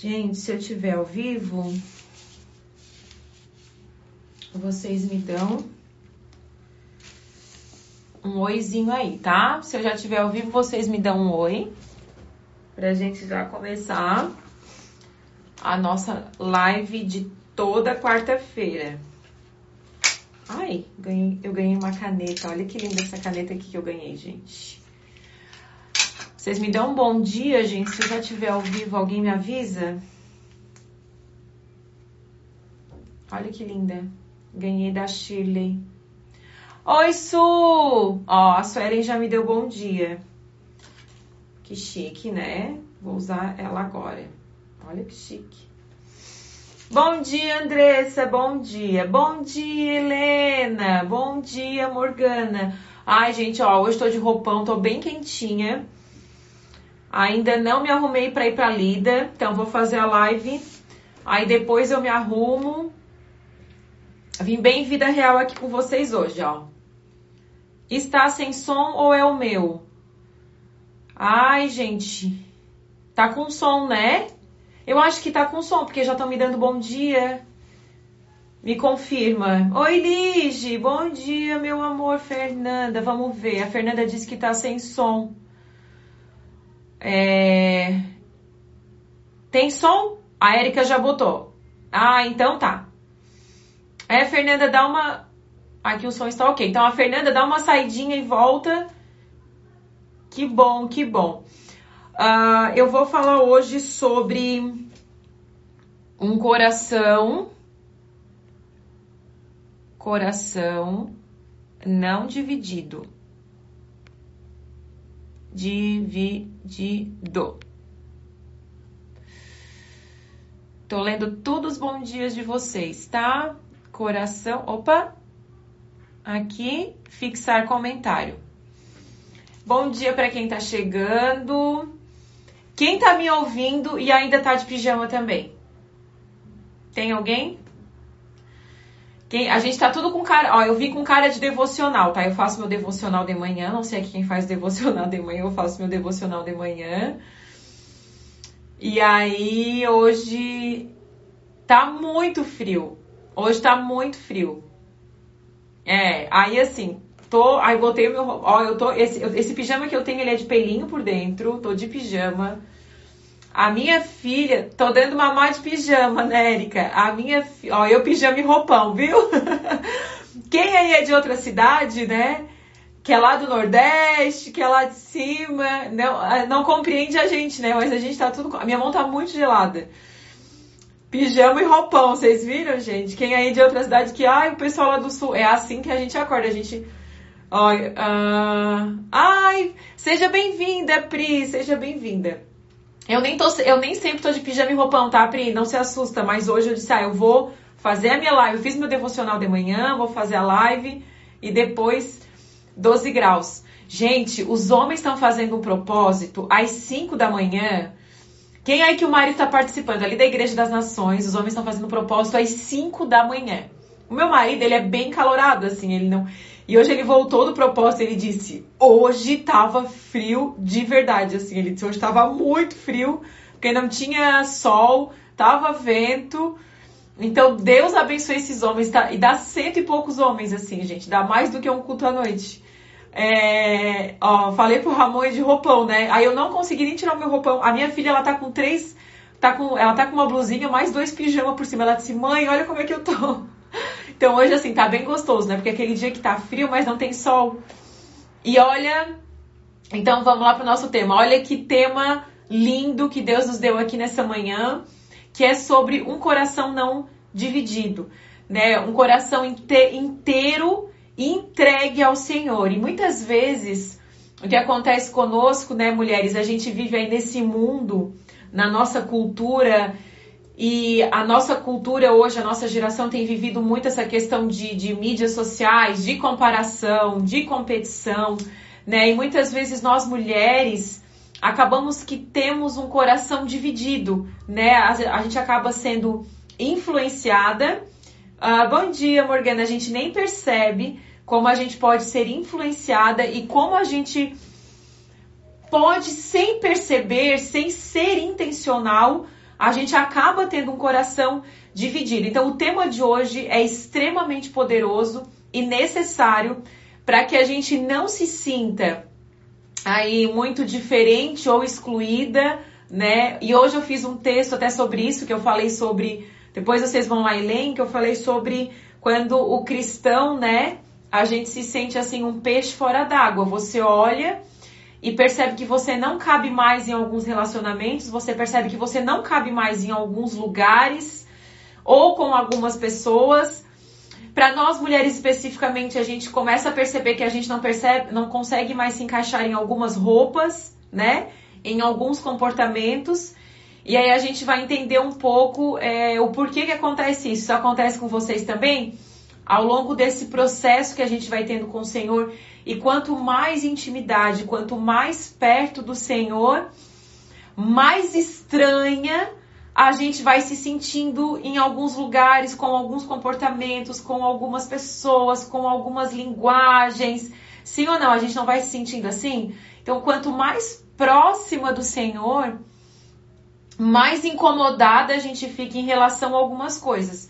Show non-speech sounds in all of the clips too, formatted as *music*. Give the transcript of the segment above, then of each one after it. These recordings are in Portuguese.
Gente, se eu tiver ao vivo, vocês me dão um oizinho aí, tá? Se eu já tiver ao vivo, vocês me dão um oi. Pra gente já começar a nossa live de toda quarta-feira. Ai, ganhei, eu ganhei uma caneta. Olha que linda essa caneta aqui que eu ganhei, gente. Vocês me dão um bom dia, gente. Se eu já tiver ao vivo, alguém me avisa? Olha que linda. Ganhei da Shirley. Oi, Su! Ó, a Suelen já me deu bom dia. Que chique, né? Vou usar ela agora. Olha que chique. Bom dia, Andressa. Bom dia. Bom dia, Helena. Bom dia, Morgana. Ai, gente, ó, hoje tô de roupão, tô bem quentinha. Ainda não me arrumei para ir para Lida, então vou fazer a live. Aí depois eu me arrumo. Vim bem vida real aqui com vocês hoje, ó. Está sem som ou é o meu? Ai, gente. Tá com som, né? Eu acho que tá com som, porque já estão me dando bom dia. Me confirma. Oi, Lige. Bom dia, meu amor, Fernanda. Vamos ver. A Fernanda disse que tá sem som. É... Tem som? A Erika já botou. Ah, então tá. É, Fernanda, dá uma. Aqui o som está ok. Então a Fernanda dá uma saidinha e volta. Que bom, que bom. Uh, eu vou falar hoje sobre um coração. Coração não dividido. Dividido. Tô lendo todos os bons dias de vocês, tá? Coração. Opa! aqui, fixar comentário. Bom dia para quem está chegando. Quem está me ouvindo e ainda está de pijama também? Tem alguém? Quem, a gente tá tudo com cara. Ó, eu vim com cara de devocional, tá? Eu faço meu devocional de manhã. Não sei aqui quem faz devocional de manhã. Eu faço meu devocional de manhã. E aí, hoje tá muito frio. Hoje tá muito frio. É, aí assim, tô, aí botei meu, ó, eu tô, esse, esse pijama que eu tenho, ele é de pelinho por dentro, tô de pijama. A minha filha, tô dando mamá de pijama, né, Erika? A minha, ó, eu pijama e roupão, viu? *laughs* Quem aí é de outra cidade, né? Que é lá do Nordeste, que é lá de cima, não, não compreende a gente, né? Mas a gente tá tudo, a minha mão tá muito gelada. Pijama e roupão, vocês viram, gente? Quem aí de outra cidade que, ai, o pessoal lá do sul, é assim que a gente acorda, a gente. Olha, uh, ai, seja bem-vinda, Pri, seja bem-vinda. Eu nem, tô, eu nem sempre tô de pijama e roupão, tá, Pri? Não se assusta, mas hoje eu disse, ah, eu vou fazer a minha live. Eu fiz meu devocional de manhã, vou fazer a live e depois 12 graus. Gente, os homens estão fazendo um propósito às 5 da manhã quem aí que o marido está participando? Ali da Igreja das Nações, os homens estão fazendo propósito às 5 da manhã. O meu marido, ele é bem calorado, assim, ele não. E hoje ele voltou do propósito, ele disse: hoje tava frio de verdade, assim. Ele disse: hoje tava muito frio, porque não tinha sol, tava vento. Então Deus abençoe esses homens, tá? E dá cento e poucos homens, assim, gente. Dá mais do que um culto à noite. É, ó, falei pro Ramon de roupão, né? Aí eu não consegui nem tirar o meu roupão. A minha filha, ela tá com três. Tá com, ela tá com uma blusinha, mais dois pijamas por cima. Ela disse, mãe, olha como é que eu tô. Então hoje, assim, tá bem gostoso, né? Porque aquele dia que tá frio, mas não tem sol. E olha. Então vamos lá pro nosso tema. Olha que tema lindo que Deus nos deu aqui nessa manhã, que é sobre um coração não dividido, né? Um coração inte inteiro entregue ao Senhor. E muitas vezes o que acontece conosco, né, mulheres, a gente vive aí nesse mundo, na nossa cultura, e a nossa cultura hoje, a nossa geração tem vivido muito essa questão de, de mídias sociais, de comparação, de competição, né? E muitas vezes nós mulheres acabamos que temos um coração dividido, né? A, a gente acaba sendo influenciada. Uh, bom dia, Morgana. A gente nem percebe como a gente pode ser influenciada e como a gente pode, sem perceber, sem ser intencional, a gente acaba tendo um coração dividido. Então, o tema de hoje é extremamente poderoso e necessário para que a gente não se sinta aí muito diferente ou excluída, né? E hoje eu fiz um texto até sobre isso que eu falei sobre, depois vocês vão lá e leem, que eu falei sobre quando o cristão, né, a gente se sente assim um peixe fora d'água. Você olha e percebe que você não cabe mais em alguns relacionamentos, você percebe que você não cabe mais em alguns lugares ou com algumas pessoas. Para nós mulheres especificamente, a gente começa a perceber que a gente não percebe, não consegue mais se encaixar em algumas roupas, né? Em alguns comportamentos. E aí a gente vai entender um pouco é, o porquê que acontece isso. Isso acontece com vocês também? Ao longo desse processo que a gente vai tendo com o Senhor, e quanto mais intimidade, quanto mais perto do Senhor, mais estranha a gente vai se sentindo em alguns lugares, com alguns comportamentos, com algumas pessoas, com algumas linguagens. Sim ou não? A gente não vai se sentindo assim? Então, quanto mais próxima do Senhor, mais incomodada a gente fica em relação a algumas coisas.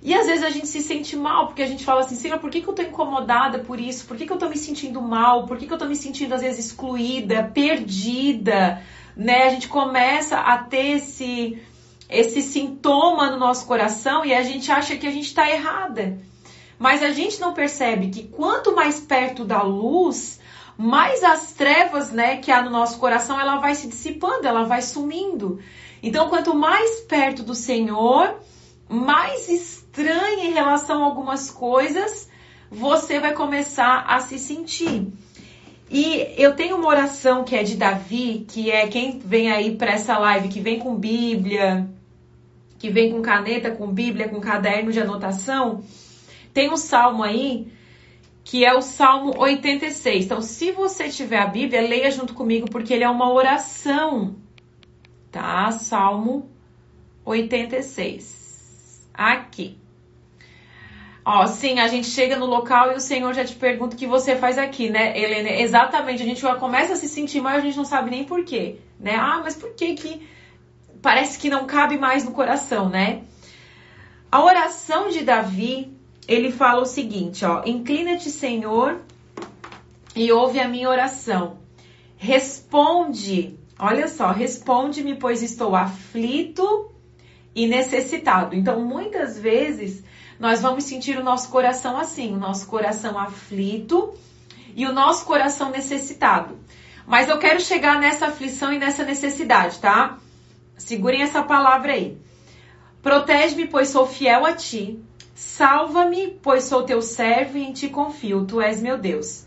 E às vezes a gente se sente mal, porque a gente fala assim, Senhor, por que, que eu tô incomodada por isso? Por que, que eu tô me sentindo mal? Por que, que eu tô me sentindo, às vezes, excluída, perdida? Né? A gente começa a ter esse, esse sintoma no nosso coração e a gente acha que a gente está errada. Mas a gente não percebe que quanto mais perto da luz, mais as trevas, né, que há no nosso coração, ela vai se dissipando, ela vai sumindo. Então, quanto mais perto do Senhor, mais estranha em relação a algumas coisas, você vai começar a se sentir. E eu tenho uma oração que é de Davi, que é quem vem aí para essa live, que vem com Bíblia, que vem com caneta, com Bíblia, com caderno de anotação, tem um salmo aí que é o Salmo 86. Então, se você tiver a Bíblia, leia junto comigo, porque ele é uma oração, tá? Salmo 86. Aqui. Ó, sim, a gente chega no local e o Senhor já te pergunta o que você faz aqui, né, Helena? Exatamente, a gente já começa a se sentir mal e a gente não sabe nem por quê, né? Ah, mas por que que parece que não cabe mais no coração, né? A oração de Davi, ele fala o seguinte, ó: Inclina-te, Senhor, e ouve a minha oração. Responde, olha só, responde-me, pois estou aflito e necessitado. Então, muitas vezes nós vamos sentir o nosso coração assim, o nosso coração aflito e o nosso coração necessitado. Mas eu quero chegar nessa aflição e nessa necessidade, tá? Segurem essa palavra aí. Protege-me, pois sou fiel a ti. Salva-me, pois sou teu servo e em ti confio. Tu és meu Deus.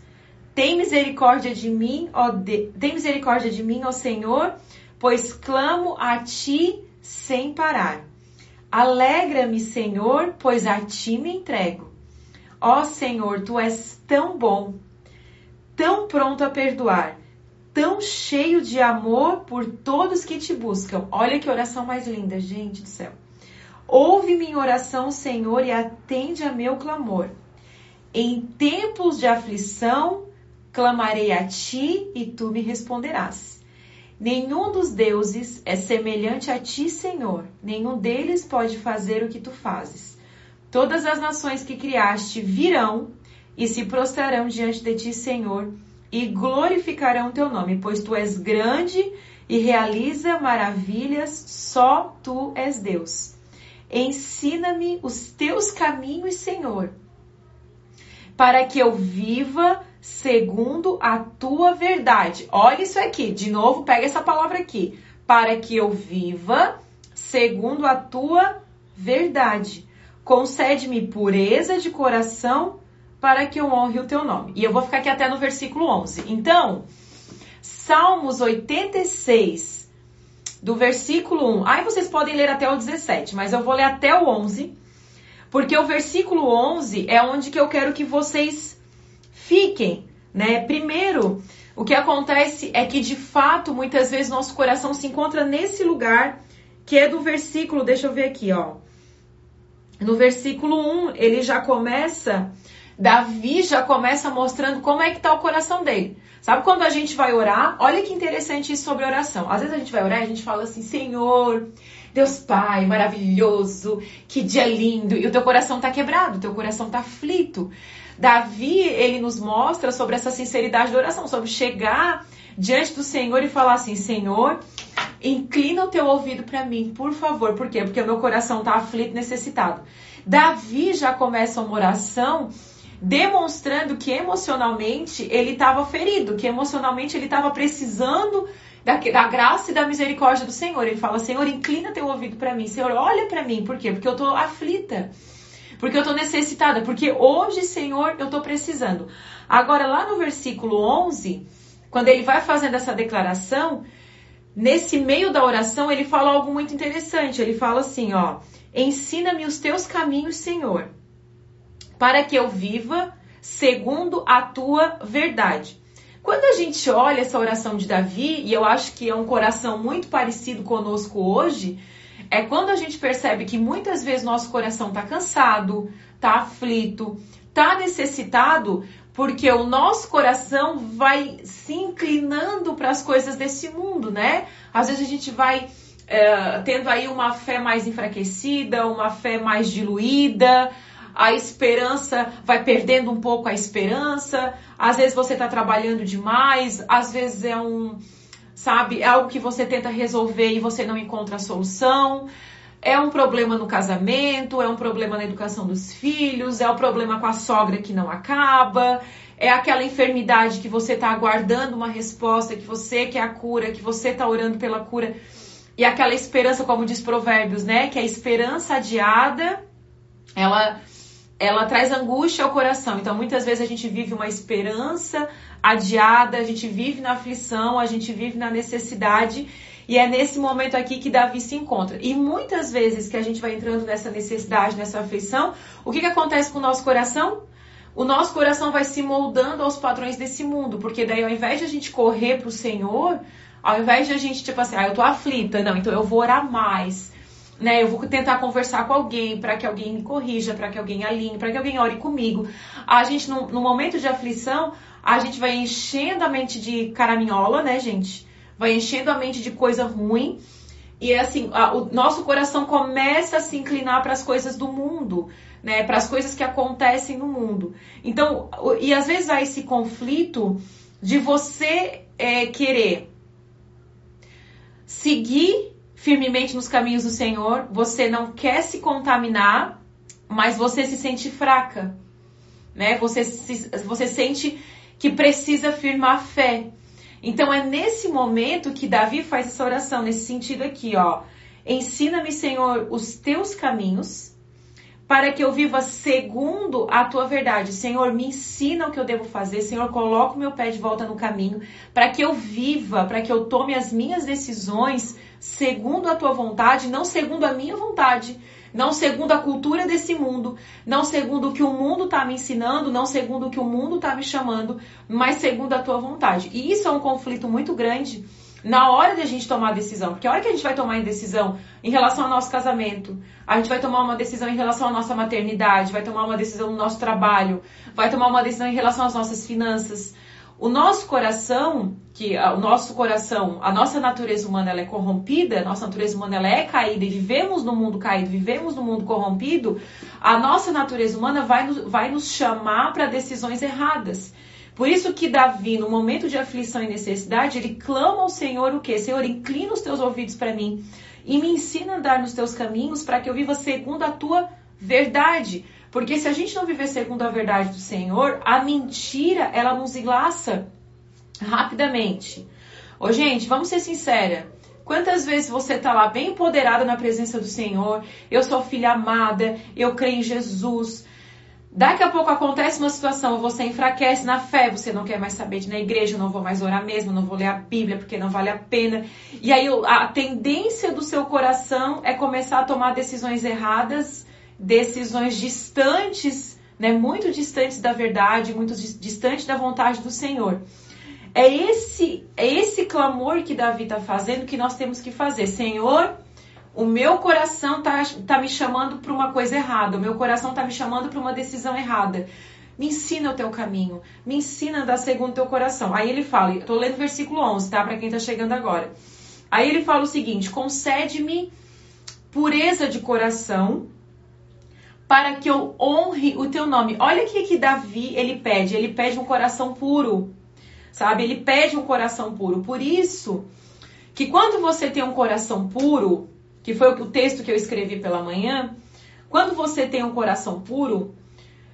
Tem misericórdia de mim, ó de... tem misericórdia de mim, ó Senhor, pois clamo a ti sem parar. Alegra-me, Senhor, pois a ti me entrego. Ó Senhor, tu és tão bom, tão pronto a perdoar, tão cheio de amor por todos que te buscam. Olha que oração mais linda, gente do céu. Ouve minha oração, Senhor, e atende a meu clamor. Em tempos de aflição, clamarei a ti e tu me responderás. Nenhum dos deuses é semelhante a ti, Senhor. Nenhum deles pode fazer o que tu fazes. Todas as nações que criaste virão e se prostrarão diante de ti, Senhor, e glorificarão teu nome, pois tu és grande e realiza maravilhas, só tu és Deus. Ensina-me os teus caminhos, Senhor, para que eu viva segundo a tua verdade. Olha isso aqui, de novo, pega essa palavra aqui. Para que eu viva segundo a tua verdade. Concede-me pureza de coração para que eu honre o teu nome. E eu vou ficar aqui até no versículo 11. Então, Salmos 86, do versículo 1. Aí vocês podem ler até o 17, mas eu vou ler até o 11, porque o versículo 11 é onde que eu quero que vocês fiquem, né? Primeiro, o que acontece é que de fato, muitas vezes nosso coração se encontra nesse lugar que é do versículo, deixa eu ver aqui, ó. No versículo 1, ele já começa, Davi já começa mostrando como é que tá o coração dele. Sabe quando a gente vai orar? Olha que interessante isso sobre oração. Às vezes a gente vai orar e a gente fala assim: Senhor, Deus Pai, maravilhoso, que dia lindo. E o teu coração está quebrado, o teu coração está aflito. Davi, ele nos mostra sobre essa sinceridade da oração, sobre chegar diante do Senhor e falar assim: Senhor, inclina o teu ouvido para mim, por favor. Por quê? Porque o meu coração está aflito, necessitado. Davi já começa uma oração demonstrando que emocionalmente ele estava ferido, que emocionalmente ele estava precisando da, da, graça e da misericórdia do Senhor. Ele fala: Senhor, inclina teu ouvido para mim. Senhor, olha para mim. Por quê? Porque eu estou aflita. Porque eu estou necessitada. Porque hoje, Senhor, eu estou precisando. Agora, lá no versículo 11, quando ele vai fazendo essa declaração, nesse meio da oração, ele fala algo muito interessante. Ele fala assim: Ó, ensina-me os teus caminhos, Senhor para que eu viva segundo a tua verdade. Quando a gente olha essa oração de Davi, e eu acho que é um coração muito parecido conosco hoje, é quando a gente percebe que muitas vezes nosso coração está cansado, está aflito, está necessitado, porque o nosso coração vai se inclinando para as coisas desse mundo, né? Às vezes a gente vai é, tendo aí uma fé mais enfraquecida, uma fé mais diluída, a esperança vai perdendo um pouco a esperança. Às vezes você está trabalhando demais, às vezes é um, sabe, é algo que você tenta resolver e você não encontra a solução. É um problema no casamento, é um problema na educação dos filhos, é o um problema com a sogra que não acaba, é aquela enfermidade que você está aguardando uma resposta, que você quer a cura, que você está orando pela cura. E aquela esperança, como diz Provérbios, né? Que a esperança adiada, ela ela traz angústia ao coração. Então, muitas vezes a gente vive uma esperança adiada, a gente vive na aflição, a gente vive na necessidade. E é nesse momento aqui que Davi se encontra. E muitas vezes que a gente vai entrando nessa necessidade, nessa aflição, o que, que acontece com o nosso coração? O nosso coração vai se moldando aos padrões desse mundo, porque daí ao invés de a gente correr para o Senhor, ao invés de a gente, tipo assim, ah, eu tô aflita, não, então eu vou orar mais né? Eu vou tentar conversar com alguém para que alguém me corrija, para que alguém alinhe, para que alguém ore comigo. A gente, no, no, momento de aflição, a gente vai enchendo a mente de caraminhola, né, gente? Vai enchendo a mente de coisa ruim. E assim, a, o nosso coração começa a se inclinar para as coisas do mundo, né? Para as coisas que acontecem no mundo. Então, e às vezes há esse conflito de você é, querer seguir firmemente nos caminhos do Senhor, você não quer se contaminar, mas você se sente fraca, né? Você, se, você sente que precisa firmar a fé. Então é nesse momento que Davi faz essa oração, nesse sentido aqui, ó. Ensina-me, Senhor, os teus caminhos, para que eu viva segundo a tua verdade. Senhor, me ensina o que eu devo fazer. Senhor, coloca o meu pé de volta no caminho, para que eu viva, para que eu tome as minhas decisões segundo a tua vontade, não segundo a minha vontade, não segundo a cultura desse mundo, não segundo o que o mundo está me ensinando, não segundo o que o mundo está me chamando, mas segundo a tua vontade. E isso é um conflito muito grande na hora de a gente tomar a decisão. Porque a hora que a gente vai tomar a decisão em relação ao nosso casamento, a gente vai tomar uma decisão em relação à nossa maternidade, vai tomar uma decisão no nosso trabalho, vai tomar uma decisão em relação às nossas finanças, o nosso coração, que o nosso coração, a nossa natureza humana ela é corrompida, a nossa natureza humana ela é caída e vivemos no mundo caído, vivemos no mundo corrompido, a nossa natureza humana vai nos, vai nos chamar para decisões erradas. Por isso que Davi, no momento de aflição e necessidade, ele clama ao Senhor o quê? Senhor, inclina os teus ouvidos para mim e me ensina a andar nos teus caminhos para que eu viva segundo a tua verdade. Porque se a gente não viver segundo a verdade do Senhor, a mentira, ela nos enlaça rapidamente. Ô, gente, vamos ser sincera. Quantas vezes você está lá bem empoderada na presença do Senhor? Eu sou filha amada, eu creio em Jesus. Daqui a pouco acontece uma situação, você enfraquece na fé, você não quer mais saber de na igreja, não vou mais orar mesmo, não vou ler a Bíblia porque não vale a pena. E aí a tendência do seu coração é começar a tomar decisões erradas decisões distantes, né, muito distantes da verdade, muito distantes da vontade do Senhor. É esse, é esse clamor que Davi está fazendo que nós temos que fazer. Senhor, o meu coração está tá me chamando para uma coisa errada, o meu coração está me chamando para uma decisão errada. Me ensina o teu caminho, me ensina a andar segundo o teu coração. Aí ele fala, estou lendo o versículo 11, tá? Para quem está chegando agora. Aí ele fala o seguinte: concede-me pureza de coração, para que eu honre o teu nome. Olha o que, que Davi ele pede. Ele pede um coração puro, sabe? Ele pede um coração puro. Por isso que quando você tem um coração puro, que foi o texto que eu escrevi pela manhã, quando você tem um coração puro,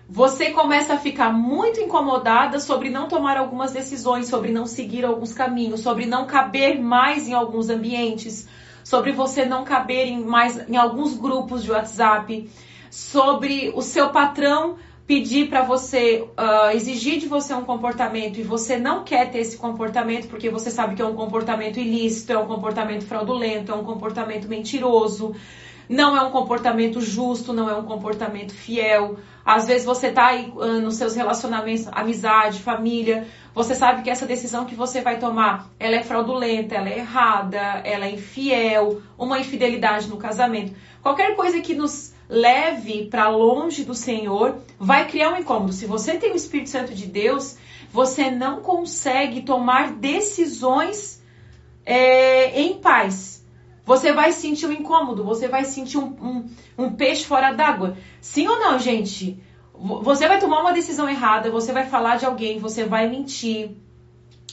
você começa a ficar muito incomodada sobre não tomar algumas decisões, sobre não seguir alguns caminhos, sobre não caber mais em alguns ambientes, sobre você não caber em mais em alguns grupos de WhatsApp, sobre o seu patrão pedir para você, uh, exigir de você um comportamento e você não quer ter esse comportamento porque você sabe que é um comportamento ilícito, é um comportamento fraudulento, é um comportamento mentiroso não é um comportamento justo, não é um comportamento fiel. Às vezes você tá aí uh, nos seus relacionamentos, amizade, família, você sabe que essa decisão que você vai tomar, ela é fraudulenta, ela é errada, ela é infiel, uma infidelidade no casamento. Qualquer coisa que nos leve para longe do Senhor vai criar um incômodo. Se você tem o Espírito Santo de Deus, você não consegue tomar decisões é, em paz você vai sentir um incômodo, você vai sentir um, um, um peixe fora d'água. Sim ou não, gente? Você vai tomar uma decisão errada, você vai falar de alguém, você vai mentir,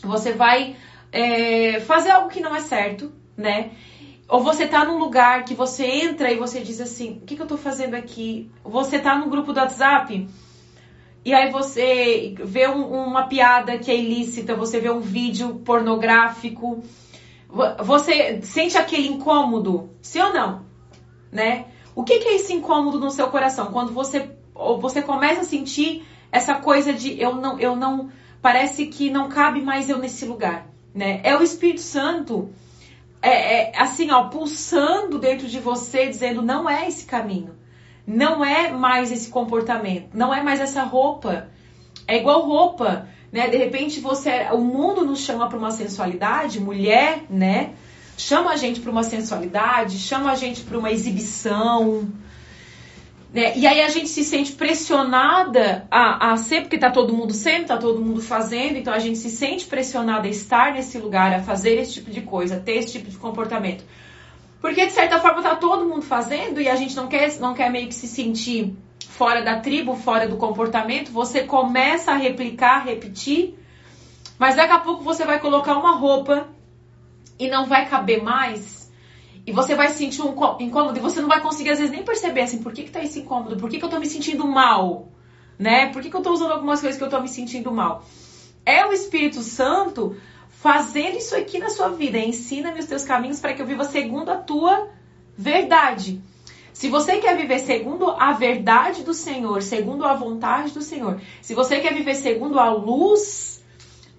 você vai é, fazer algo que não é certo, né? Ou você tá num lugar que você entra e você diz assim: o que, que eu tô fazendo aqui? Você tá no grupo do WhatsApp e aí você vê um, uma piada que é ilícita, você vê um vídeo pornográfico você sente aquele incômodo, sim ou não? Né? O que, que é esse incômodo no seu coração? Quando você, ou você começa a sentir essa coisa de eu não, eu não, parece que não cabe mais eu nesse lugar, né? É o Espírito Santo, é, é assim, ó, pulsando dentro de você, dizendo não é esse caminho, não é mais esse comportamento, não é mais essa roupa. É igual roupa né? De repente você, o mundo nos chama para uma sensualidade, mulher, né? Chama a gente para uma sensualidade, chama a gente para uma exibição, né? E aí a gente se sente pressionada a, a ser, porque tá todo mundo sendo, tá todo mundo fazendo, então a gente se sente pressionada a estar nesse lugar, a fazer esse tipo de coisa, a ter esse tipo de comportamento. Porque de certa forma tá todo mundo fazendo e a gente não quer, não quer meio que se sentir fora da tribo, fora do comportamento, você começa a replicar, repetir, mas daqui a pouco você vai colocar uma roupa e não vai caber mais. E você vai sentir um incômodo e você não vai conseguir às vezes nem perceber assim, por que que tá esse incômodo? Por que que eu tô me sentindo mal? Né? Por que que eu tô usando algumas coisas que eu tô me sentindo mal? É o Espírito Santo fazendo isso aqui na sua vida. Ensina-me os teus caminhos para que eu viva segundo a tua verdade. Se você quer viver segundo a verdade do Senhor, segundo a vontade do Senhor, se você quer viver segundo a luz,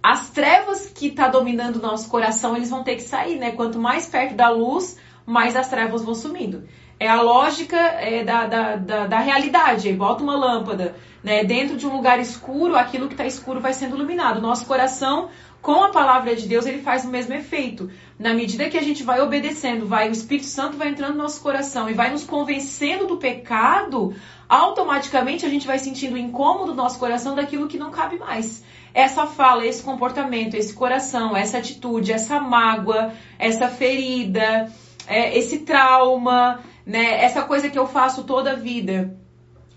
as trevas que está dominando o nosso coração, eles vão ter que sair, né? Quanto mais perto da luz, mais as trevas vão sumindo. É a lógica é, da, da, da, da, realidade. Bota uma lâmpada né? dentro de um lugar escuro, aquilo que está escuro vai sendo iluminado. Nosso coração com a palavra de Deus, ele faz o mesmo efeito. Na medida que a gente vai obedecendo, vai o Espírito Santo vai entrando no nosso coração e vai nos convencendo do pecado, automaticamente a gente vai sentindo incômodo no nosso coração daquilo que não cabe mais. Essa fala, esse comportamento, esse coração, essa atitude, essa mágoa, essa ferida, é, esse trauma, né? Essa coisa que eu faço toda a vida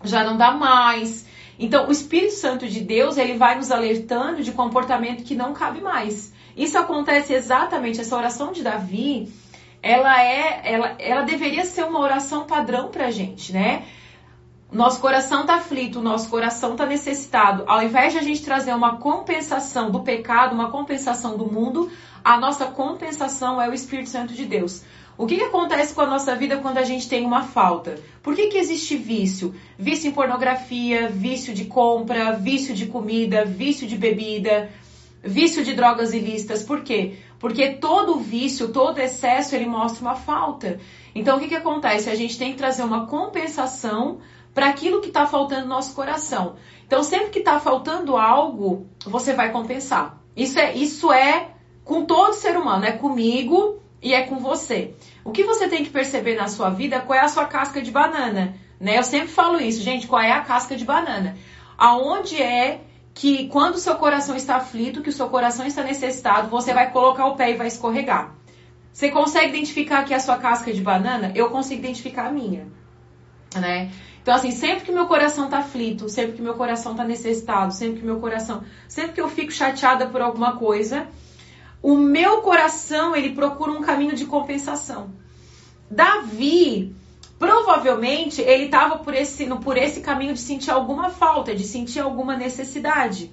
já não dá mais. Então, o Espírito Santo de Deus, ele vai nos alertando de comportamento que não cabe mais. Isso acontece exatamente, essa oração de Davi, ela é, ela, ela deveria ser uma oração padrão pra gente, né? Nosso coração tá aflito, nosso coração tá necessitado. Ao invés de a gente trazer uma compensação do pecado, uma compensação do mundo, a nossa compensação é o Espírito Santo de Deus. O que, que, acontece com a nossa vida quando a gente tem uma falta? Por que, que existe vício? Vício em pornografia, vício de compra, vício de comida, vício de bebida, vício de drogas ilícitas. Por quê? Porque todo vício, todo excesso, ele mostra uma falta. Então, o que, que acontece? A gente tem que trazer uma compensação para aquilo que está faltando no nosso coração. Então, sempre que está faltando algo, você vai compensar. Isso é, isso é com todo ser humano, é comigo e é com você. O que você tem que perceber na sua vida, qual é a sua casca de banana, né? Eu sempre falo isso, gente, qual é a casca de banana? Aonde é que quando o seu coração está aflito, que o seu coração está necessitado, você vai colocar o pé e vai escorregar. Você consegue identificar aqui a sua casca de banana? Eu consigo identificar a minha, né? Então, assim, sempre que meu coração tá aflito, sempre que meu coração tá necessitado, sempre que meu coração. Sempre que eu fico chateada por alguma coisa, o meu coração, ele procura um caminho de compensação. Davi, provavelmente, ele estava por esse, por esse caminho de sentir alguma falta, de sentir alguma necessidade.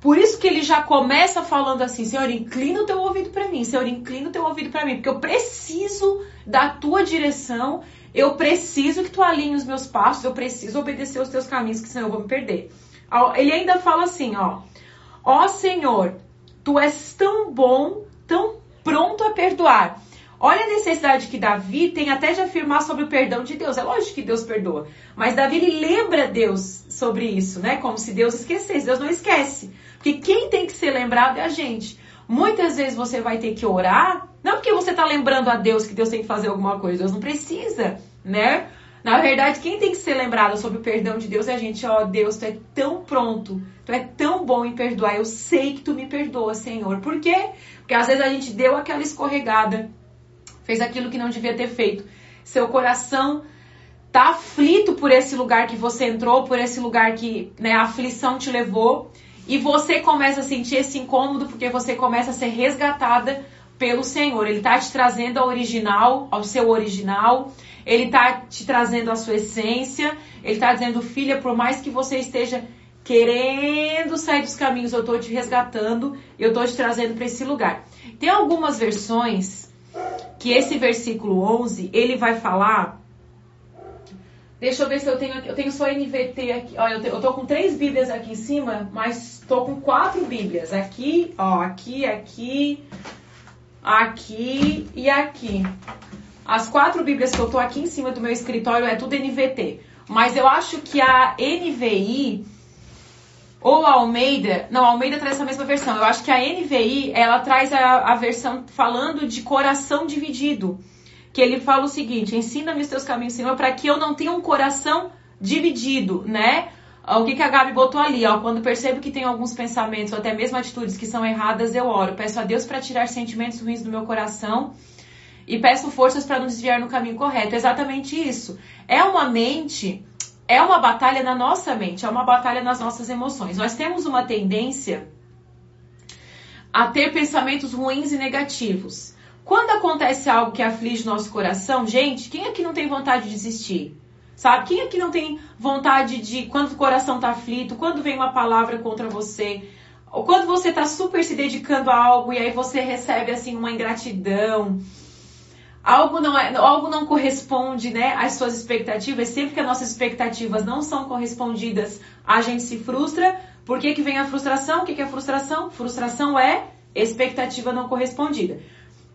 Por isso que ele já começa falando assim: Senhor, inclina o teu ouvido para mim, Senhor, inclina o teu ouvido para mim, porque eu preciso da tua direção eu preciso que tu alinhe os meus passos, eu preciso obedecer os teus caminhos, que senão eu vou me perder. Ele ainda fala assim, ó. Ó Senhor, tu és tão bom, tão pronto a perdoar. Olha a necessidade que Davi tem até de afirmar sobre o perdão de Deus. É lógico que Deus perdoa. Mas Davi ele lembra Deus sobre isso, né? Como se Deus esquecesse. Deus não esquece. Porque quem tem que ser lembrado é a gente. Muitas vezes você vai ter que orar não porque você está lembrando a Deus que Deus tem que fazer alguma coisa, Deus não precisa, né? Na verdade, quem tem que ser lembrado sobre o perdão de Deus é a gente, ó, Deus, tu é tão pronto, tu é tão bom em perdoar, eu sei que tu me perdoa, Senhor. Por quê? Porque às vezes a gente deu aquela escorregada, fez aquilo que não devia ter feito. Seu coração tá aflito por esse lugar que você entrou, por esse lugar que né, a aflição te levou, e você começa a sentir esse incômodo porque você começa a ser resgatada pelo Senhor. Ele está te trazendo ao original, ao seu original. Ele está te trazendo a sua essência. Ele está dizendo, filha, por mais que você esteja querendo sair dos caminhos, eu estou te resgatando, eu estou te trazendo para esse lugar. Tem algumas versões que esse versículo 11, ele vai falar Deixa eu ver se eu tenho aqui. Eu tenho só NVT aqui. Olha, eu, eu tô com três Bíblias aqui em cima, mas tô com quatro Bíblias. Aqui, ó, aqui, aqui, aqui e aqui. As quatro Bíblias que eu tô aqui em cima do meu escritório é tudo NVT. Mas eu acho que a NVI ou a Almeida, não, a Almeida traz essa mesma versão. Eu acho que a NVI, ela traz a, a versão falando de coração dividido. Que ele fala o seguinte: ensina-me os teus caminhos, Senhor, para que eu não tenha um coração dividido, né? O que, que a Gabi botou ali, ó? Quando percebo que tem alguns pensamentos ou até mesmo atitudes que são erradas, eu oro. Peço a Deus para tirar sentimentos ruins do meu coração e peço forças para não desviar no caminho correto. É exatamente isso. É uma mente, é uma batalha na nossa mente, é uma batalha nas nossas emoções. Nós temos uma tendência a ter pensamentos ruins e negativos. Quando acontece algo que aflige nosso coração, gente, quem aqui não tem vontade de desistir? Sabe? Quem aqui não tem vontade de, quando o coração tá aflito, quando vem uma palavra contra você, ou quando você tá super se dedicando a algo e aí você recebe assim uma ingratidão, algo não é, algo não corresponde, né, às suas expectativas, sempre que as nossas expectativas não são correspondidas, a gente se frustra. Por que, que vem a frustração? O que, que é frustração? Frustração é expectativa não correspondida.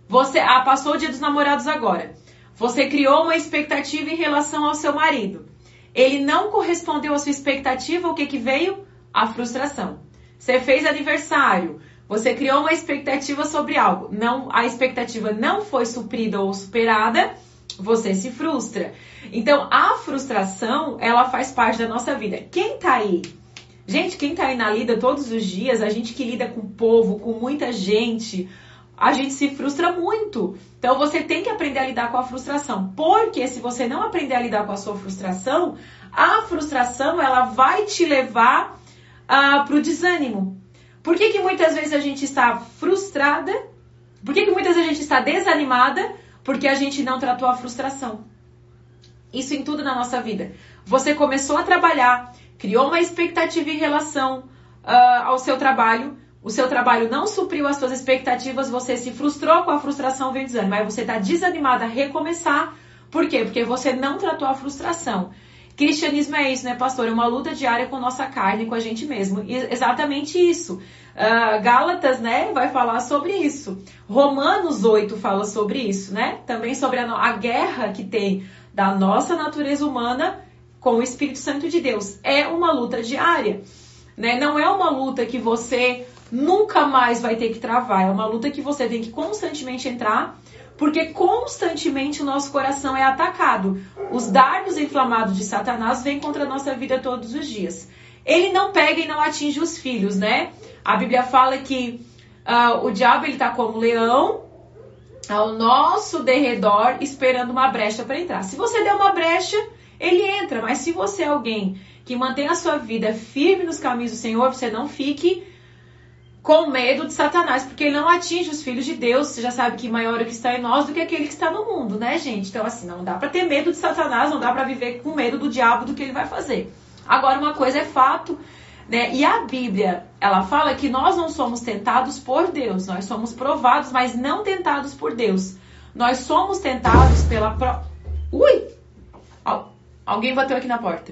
Você, ah, passou o dia dos namorados agora. Você criou uma expectativa em relação ao seu marido. Ele não correspondeu à sua expectativa, o que, que veio? A frustração. Você fez aniversário, você criou uma expectativa sobre algo, não, a expectativa não foi suprida ou superada, você se frustra. Então, a frustração, ela faz parte da nossa vida. Quem tá aí? Gente, quem tá aí na lida todos os dias, a gente que lida com o povo, com muita gente, a gente se frustra muito. Então você tem que aprender a lidar com a frustração, porque se você não aprender a lidar com a sua frustração, a frustração ela vai te levar uh, ah, para o desânimo. Por que, que muitas vezes a gente está frustrada? Por que, que muitas vezes a gente está desanimada? Porque a gente não tratou a frustração. Isso em tudo na nossa vida. Você começou a trabalhar, criou uma expectativa em relação uh, ao seu trabalho, o seu trabalho não supriu as suas expectativas, você se frustrou com a frustração, vem desânimo. Aí você está desanimada a recomeçar. Por quê? Porque você não tratou a frustração. Cristianismo é isso, né, pastor? É uma luta diária com nossa carne, com a gente mesmo. E exatamente isso. Uh, Gálatas, né, vai falar sobre isso. Romanos 8 fala sobre isso, né? Também sobre a, a guerra que tem da nossa natureza humana com o Espírito Santo de Deus. É uma luta diária. Né? Não é uma luta que você nunca mais vai ter que travar. É uma luta que você tem que constantemente entrar, porque constantemente o nosso coração é atacado. Os dardos inflamados de Satanás vêm contra a nossa vida todos os dias. Ele não pega e não atinge os filhos, né? A Bíblia fala que uh, o diabo ele tá como leão ao nosso derredor esperando uma brecha para entrar. Se você der uma brecha, ele entra, mas se você é alguém que mantém a sua vida firme nos caminhos do Senhor, você não fique com medo de Satanás, porque ele não atinge os filhos de Deus. Você já sabe que maior é o que está em nós do que aquele que está no mundo, né, gente? Então, assim, não dá para ter medo de Satanás, não dá para viver com medo do diabo do que ele vai fazer. Agora, uma coisa é fato, né? E a Bíblia, ela fala que nós não somos tentados por Deus, nós somos provados, mas não tentados por Deus. Nós somos tentados pela pro... Ui! Alguém bateu aqui na porta.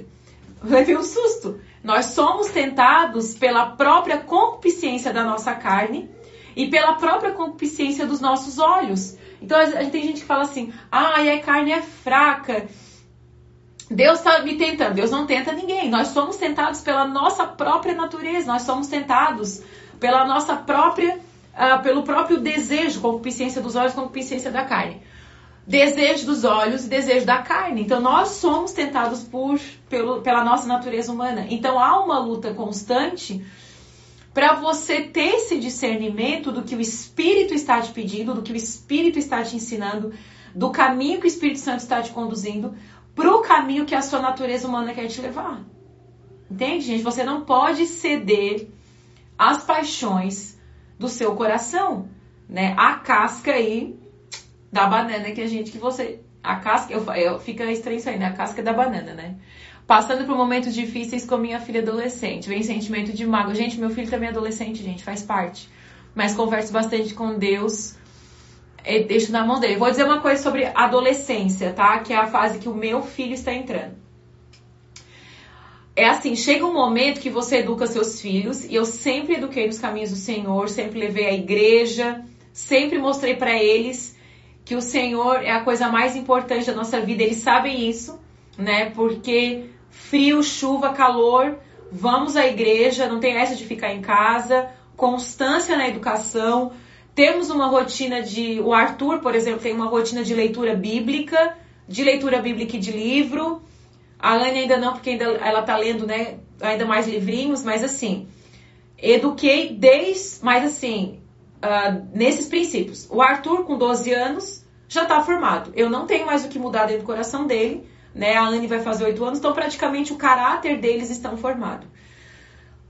Levei um susto. Nós somos tentados pela própria concupiscência da nossa carne e pela própria concupiscência dos nossos olhos. Então tem gente que fala assim: ah, a carne é fraca. Deus está me tentando. Deus não tenta ninguém. Nós somos tentados pela nossa própria natureza. Nós somos tentados pela nossa própria, uh, pelo próprio desejo, concupiscência dos olhos, concupiscência da carne desejo dos olhos e desejo da carne. Então nós somos tentados por pelo, pela nossa natureza humana. Então há uma luta constante para você ter esse discernimento do que o Espírito está te pedindo, do que o Espírito está te ensinando, do caminho que o Espírito Santo está te conduzindo, para o caminho que a sua natureza humana quer te levar. Entende, gente? Você não pode ceder às paixões do seu coração, né? A casca aí da banana que a gente, que você. A casca, eu, eu, fica estranho isso aí, né? A casca da banana, né? Passando por momentos difíceis com minha filha adolescente. Vem sentimento de mágoa. Gente, meu filho também é adolescente, gente, faz parte. Mas converso bastante com Deus. E deixo na mão dele. Vou dizer uma coisa sobre adolescência, tá? Que é a fase que o meu filho está entrando. É assim, chega um momento que você educa seus filhos, e eu sempre eduquei nos caminhos do Senhor, sempre levei à igreja, sempre mostrei para eles que o Senhor é a coisa mais importante da nossa vida. Eles sabem isso, né? Porque frio, chuva, calor, vamos à igreja, não tem essa de ficar em casa, constância na educação. Temos uma rotina de. O Arthur, por exemplo, tem uma rotina de leitura bíblica, de leitura bíblica e de livro. A Anne ainda não, porque ainda ela tá lendo, né? Ainda mais livrinhos, mas assim, eduquei desde. Mas assim, uh, nesses princípios. O Arthur, com 12 anos, já está formado. Eu não tenho mais o que mudar dentro do coração dele, né? A Anne vai fazer 8 anos, então praticamente o caráter deles estão formado.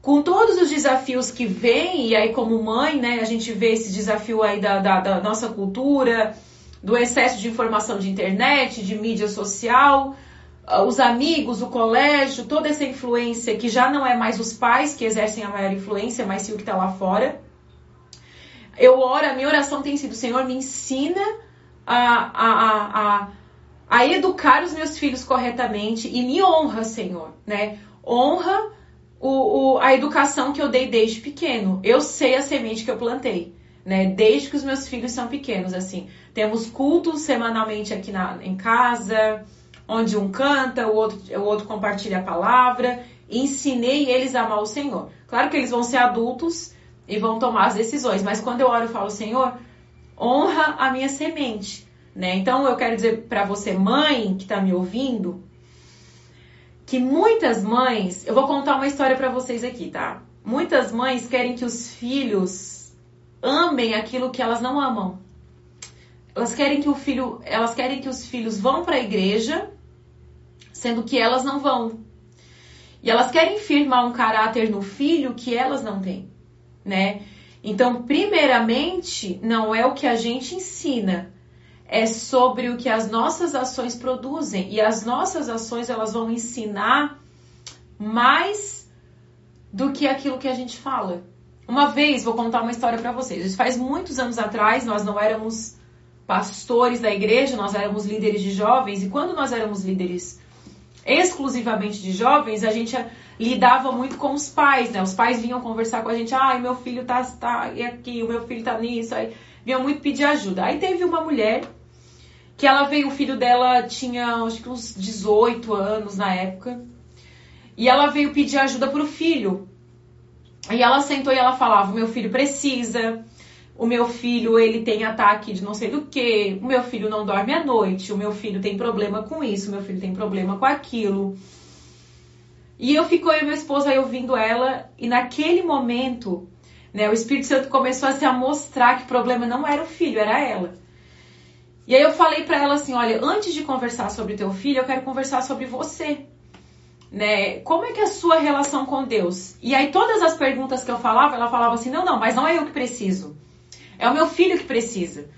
Com todos os desafios que vêm, e aí como mãe, né, a gente vê esse desafio aí da, da, da nossa cultura, do excesso de informação de internet, de mídia social, ah, os amigos, o colégio, toda essa influência que já não é mais os pais que exercem a maior influência, mas sim o que está lá fora. Eu oro, a minha oração tem sido, Senhor, me ensina a, a, a, a educar os meus filhos corretamente e me honra, Senhor, né? Honra o, o, a educação que eu dei desde pequeno. Eu sei a semente que eu plantei, né? Desde que os meus filhos são pequenos, assim. Temos cultos semanalmente aqui na, em casa, onde um canta, o outro, o outro compartilha a palavra. Ensinei eles a amar o Senhor. Claro que eles vão ser adultos e vão tomar as decisões. Mas quando eu oro, eu falo, Senhor, honra a minha semente, né? Então eu quero dizer para você, mãe que está me ouvindo, que muitas mães, eu vou contar uma história para vocês aqui, tá? Muitas mães querem que os filhos amem aquilo que elas não amam. Elas querem que o filho, elas querem que os filhos vão para a igreja, sendo que elas não vão. E elas querem firmar um caráter no filho que elas não têm né? Então, primeiramente, não é o que a gente ensina, é sobre o que as nossas ações produzem. E as nossas ações, elas vão ensinar mais do que aquilo que a gente fala. Uma vez, vou contar uma história para vocês. Isso faz muitos anos atrás, nós não éramos pastores da igreja, nós éramos líderes de jovens. E quando nós éramos líderes exclusivamente de jovens, a gente lidava muito com os pais, né? Os pais vinham conversar com a gente, ah, meu filho tá, tá aqui, o meu filho tá nisso, aí vinham muito pedir ajuda. Aí teve uma mulher que ela veio, o filho dela tinha acho que uns 18 anos na época, e ela veio pedir ajuda pro filho. E ela sentou e ela falava, meu filho precisa, o meu filho ele tem ataque de não sei do que, o meu filho não dorme à noite, o meu filho tem problema com isso, o meu filho tem problema com aquilo. E eu fico eu e minha esposa aí ouvindo ela, e naquele momento, né, o Espírito Santo começou a se mostrar que o problema não era o filho, era ela. E aí eu falei para ela assim, olha, antes de conversar sobre teu filho, eu quero conversar sobre você. Né? Como é que é a sua relação com Deus? E aí todas as perguntas que eu falava, ela falava assim: "Não, não, mas não é eu que preciso. É o meu filho que precisa".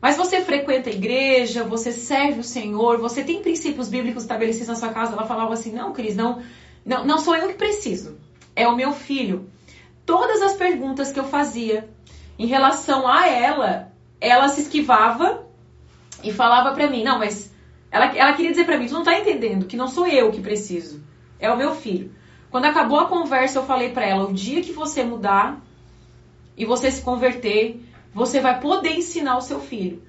Mas você frequenta a igreja, você serve o Senhor, você tem princípios bíblicos estabelecidos na sua casa. Ela falava assim: "Não, Cris, não, não, não sou eu que preciso. É o meu filho". Todas as perguntas que eu fazia em relação a ela, ela se esquivava e falava para mim, não, mas ela, ela queria dizer para mim, tu não tá entendendo que não sou eu que preciso, é o meu filho. Quando acabou a conversa, eu falei para ela, o dia que você mudar e você se converter, você vai poder ensinar o seu filho.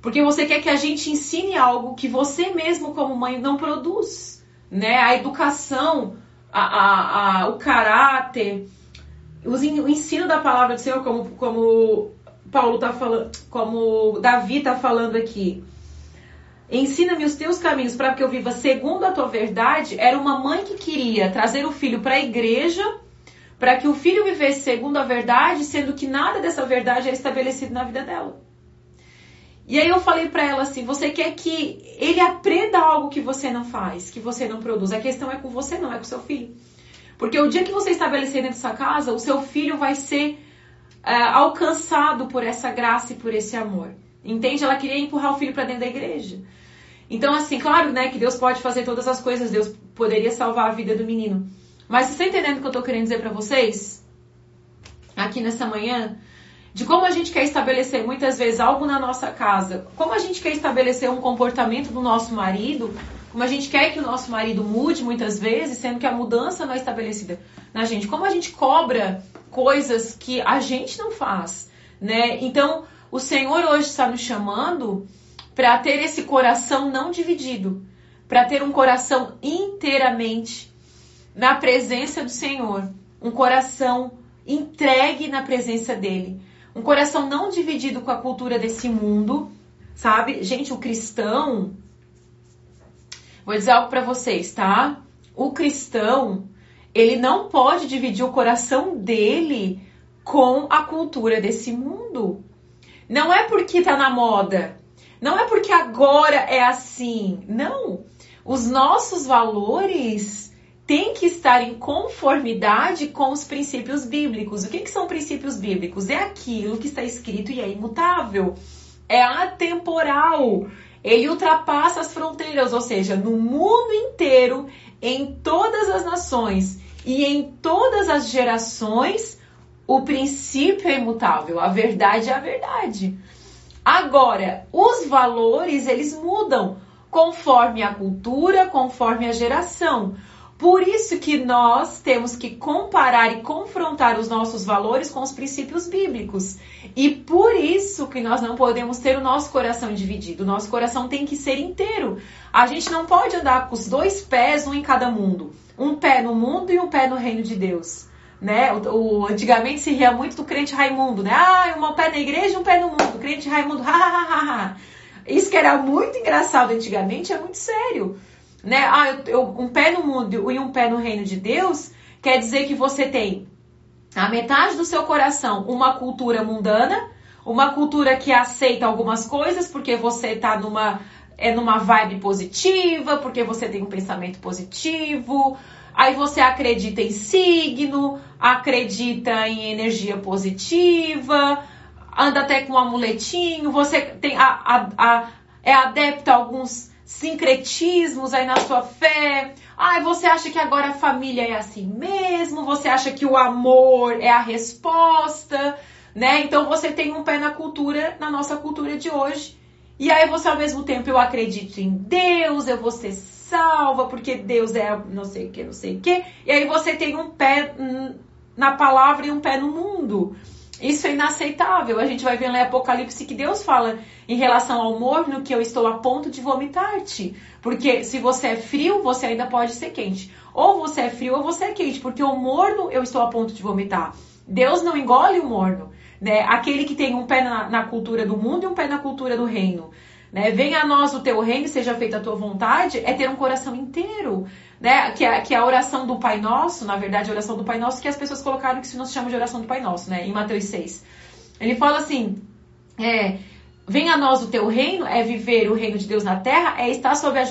Porque você quer que a gente ensine algo que você mesmo como mãe não produz, né? A educação, a, a, a o caráter, o ensino da palavra do Senhor, como, como Paulo tá falando, como Davi tá falando aqui. Ensina-me os teus caminhos para que eu viva segundo a tua verdade. Era uma mãe que queria trazer o filho para a igreja, para que o filho vivesse segundo a verdade, sendo que nada dessa verdade é estabelecido na vida dela. E aí eu falei para ela assim: você quer que ele aprenda algo que você não faz, que você não produz? A questão é com você, não é com seu filho. Porque o dia que você estabelecer dentro dessa casa, o seu filho vai ser é, alcançado por essa graça e por esse amor. Entende? Ela queria empurrar o filho para dentro da igreja. Então, assim, claro, né, que Deus pode fazer todas as coisas, Deus poderia salvar a vida do menino. Mas você está entendendo o que eu estou querendo dizer para vocês? Aqui nessa manhã, de como a gente quer estabelecer muitas vezes algo na nossa casa, como a gente quer estabelecer um comportamento do nosso marido, como a gente quer que o nosso marido mude muitas vezes, sendo que a mudança não é estabelecida na gente, como a gente cobra coisas que a gente não faz, né? Então, o Senhor hoje está nos chamando para ter esse coração não dividido, para ter um coração inteiramente na presença do Senhor, um coração entregue na presença dele, um coração não dividido com a cultura desse mundo, sabe? Gente, o cristão, vou dizer algo para vocês, tá? O cristão, ele não pode dividir o coração dele com a cultura desse mundo. Não é porque tá na moda, não é porque agora é assim. Não. Os nossos valores têm que estar em conformidade com os princípios bíblicos. O que, que são princípios bíblicos? É aquilo que está escrito e é imutável. É atemporal. Ele ultrapassa as fronteiras, ou seja, no mundo inteiro, em todas as nações e em todas as gerações, o princípio é imutável. A verdade é a verdade. Agora, os valores eles mudam conforme a cultura, conforme a geração. Por isso que nós temos que comparar e confrontar os nossos valores com os princípios bíblicos. E por isso que nós não podemos ter o nosso coração dividido. O nosso coração tem que ser inteiro. A gente não pode andar com os dois pés, um em cada mundo. Um pé no mundo e um pé no reino de Deus né? O, o, antigamente se ria muito do crente Raimundo, né? Ah, um pé na igreja e um pé no mundo. Crente Raimundo, *laughs* ha, ha, ha, ha. Isso que era muito engraçado antigamente é muito sério, né? Ah, eu, eu, um pé no mundo e um pé no reino de Deus quer dizer que você tem a metade do seu coração uma cultura mundana, uma cultura que aceita algumas coisas porque você tá numa é numa vibe positiva, porque você tem um pensamento positivo, Aí você acredita em signo, acredita em energia positiva, anda até com um amuletinho, você tem a, a, a, é adepto a alguns sincretismos aí na sua fé. Ai, você acha que agora a família é assim mesmo? Você acha que o amor é a resposta, né? Então você tem um pé na cultura, na nossa cultura de hoje. E aí você ao mesmo tempo eu acredito em Deus, eu vou ser salva, porque Deus é não sei o que, não sei o que. E aí você tem um pé na palavra e um pé no mundo. Isso é inaceitável. A gente vai ver lá em Apocalipse que Deus fala em relação ao morno que eu estou a ponto de vomitar-te. Porque se você é frio, você ainda pode ser quente. Ou você é frio ou você é quente. Porque o morno eu estou a ponto de vomitar. Deus não engole o morno. Né? Aquele que tem um pé na, na cultura do mundo e um pé na cultura do reino. Né? Venha a nós o teu reino, seja feita a tua vontade, é ter um coração inteiro. Né? Que, é, que é a oração do Pai Nosso, na verdade, a oração do Pai Nosso, que as pessoas colocaram que se se chama de oração do Pai Nosso, né? Em Mateus 6. Ele fala assim: é, Venha a nós o teu reino, é viver o reino de Deus na terra, é estar sob a,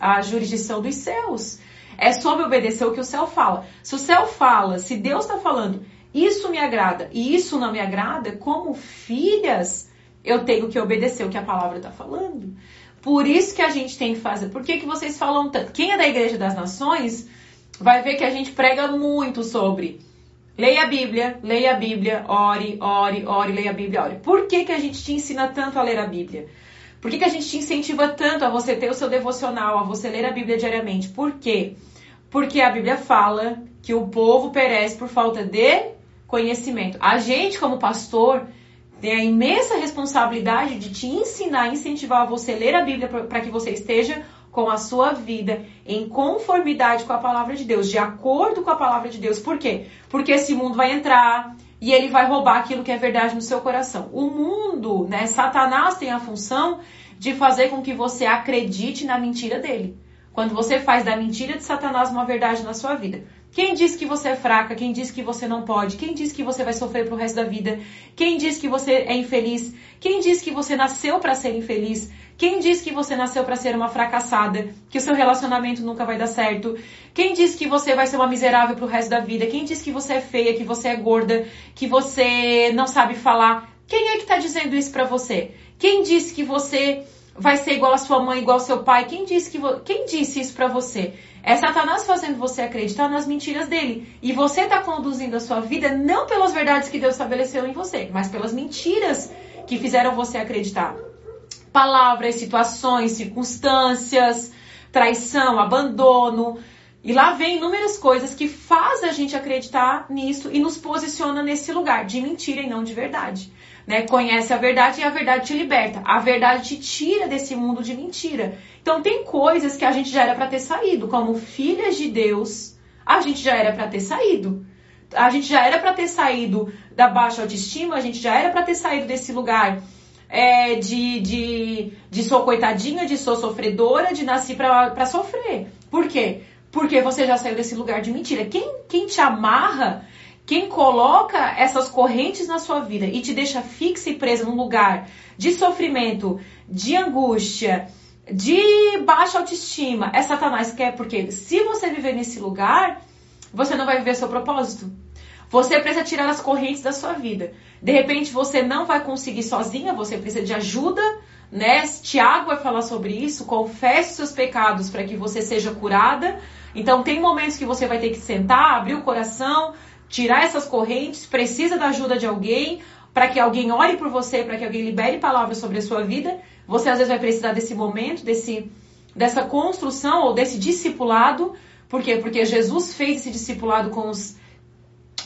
a jurisdição dos céus. É sobre obedecer o que o céu fala. Se o céu fala, se Deus está falando, isso me agrada e isso não me agrada, como filhas, eu tenho que obedecer o que a palavra está falando. Por isso que a gente tem que fazer. Por que, que vocês falam tanto? Quem é da Igreja das Nações vai ver que a gente prega muito sobre leia a Bíblia, leia a Bíblia, ore, ore, ore, leia a Bíblia, ore. Por que, que a gente te ensina tanto a ler a Bíblia? Por que, que a gente te incentiva tanto a você ter o seu devocional, a você ler a Bíblia diariamente? Por quê? Porque a Bíblia fala que o povo perece por falta de conhecimento. A gente, como pastor, tem a imensa responsabilidade de te ensinar, incentivar você a ler a Bíblia para que você esteja com a sua vida em conformidade com a palavra de Deus, de acordo com a palavra de Deus. Por quê? Porque esse mundo vai entrar e ele vai roubar aquilo que é verdade no seu coração. O mundo, né, Satanás tem a função de fazer com que você acredite na mentira dele. Quando você faz da mentira de Satanás uma verdade na sua vida. Quem diz que você é fraca? Quem diz que você não pode? Quem diz que você vai sofrer pro resto da vida? Quem diz que você é infeliz? Quem diz que você nasceu para ser infeliz? Quem diz que você nasceu para ser uma fracassada? Que o seu relacionamento nunca vai dar certo? Quem diz que você vai ser uma miserável pro resto da vida? Quem diz que você é feia, que você é gorda, que você não sabe falar? Quem é que tá dizendo isso para você? Quem disse que você vai ser igual a sua mãe, igual ao seu pai? Quem disse que vo... quem disse isso para você? É Satanás fazendo você acreditar nas mentiras dele. E você está conduzindo a sua vida não pelas verdades que Deus estabeleceu em você, mas pelas mentiras que fizeram você acreditar. Palavras, situações, circunstâncias, traição, abandono. E lá vem inúmeras coisas que fazem a gente acreditar nisso e nos posiciona nesse lugar de mentira e não de verdade. Né? Conhece a verdade e a verdade te liberta. A verdade te tira desse mundo de mentira. Então tem coisas que a gente já era para ter saído, como filhas de Deus, a gente já era para ter saído. A gente já era para ter saído da baixa autoestima, a gente já era para ter saído desse lugar é, de, de, de sou coitadinha, de sou sofredora, de nasci para sofrer. Por quê? Porque você já saiu desse lugar de mentira. Quem, quem te amarra, quem coloca essas correntes na sua vida e te deixa fixa e presa num lugar de sofrimento, de angústia, de baixa autoestima é Satanás quer, porque se você viver nesse lugar, você não vai viver seu propósito. Você precisa tirar as correntes da sua vida. De repente você não vai conseguir sozinha, você precisa de ajuda, né? Tiago vai falar sobre isso. Confesse seus pecados para que você seja curada. Então tem momentos que você vai ter que sentar, abrir o coração, tirar essas correntes, precisa da ajuda de alguém, para que alguém ore por você, para que alguém libere palavras sobre a sua vida. Você às vezes vai precisar desse momento, desse, dessa construção ou desse discipulado. Por quê? Porque Jesus fez esse discipulado com os,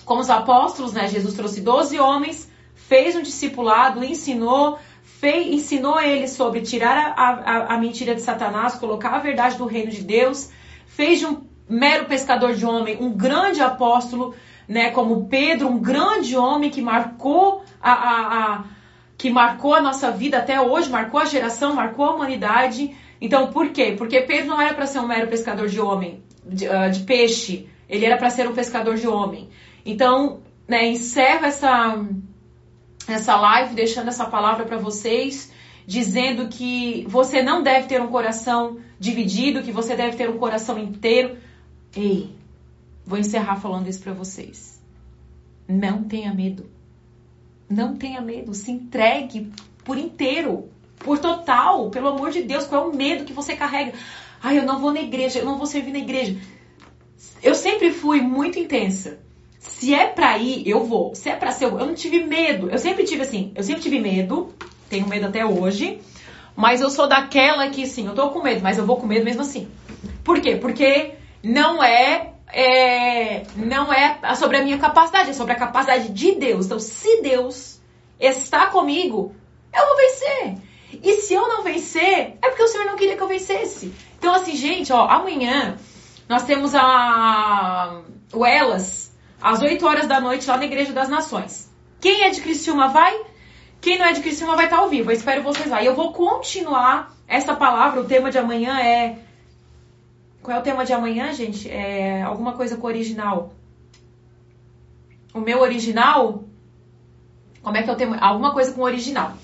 com os apóstolos, né? Jesus trouxe 12 homens, fez um discipulado, ensinou, fez, ensinou eles sobre tirar a, a, a mentira de Satanás, colocar a verdade do reino de Deus, fez de um mero pescador de homem um grande apóstolo, né? Como Pedro, um grande homem que marcou a, a, a que marcou a nossa vida até hoje, marcou a geração, marcou a humanidade. Então, por quê? Porque Pedro não era para ser um mero pescador de homem, de, uh, de peixe, ele era para ser um pescador de homem. Então, né, encerro essa, essa live deixando essa palavra para vocês, dizendo que você não deve ter um coração dividido, que você deve ter um coração inteiro. Ei, vou encerrar falando isso para vocês. Não tenha medo. Não tenha medo, se entregue por inteiro, por total, pelo amor de Deus, qual é o medo que você carrega? Ai, eu não vou na igreja, eu não vou servir na igreja. Eu sempre fui muito intensa. Se é pra ir, eu vou. Se é pra ser, eu não tive medo. Eu sempre tive assim, eu sempre tive medo, tenho medo até hoje, mas eu sou daquela que, sim, eu tô com medo, mas eu vou com medo mesmo assim. Por quê? Porque não é é, não é sobre a minha capacidade, é sobre a capacidade de Deus. Então, se Deus está comigo, eu vou vencer. E se eu não vencer, é porque o Senhor não queria que eu vencesse. Então, assim, gente, ó, amanhã nós temos a o Elas, às 8 horas da noite, lá na Igreja das Nações. Quem é de Criciúma vai? Quem não é de Criciúma vai estar ao vivo. Eu espero vocês lá. E eu vou continuar essa palavra. O tema de amanhã é qual é o tema de amanhã, gente? É alguma coisa com original. O meu original? Como é que é o tema? Alguma coisa com original.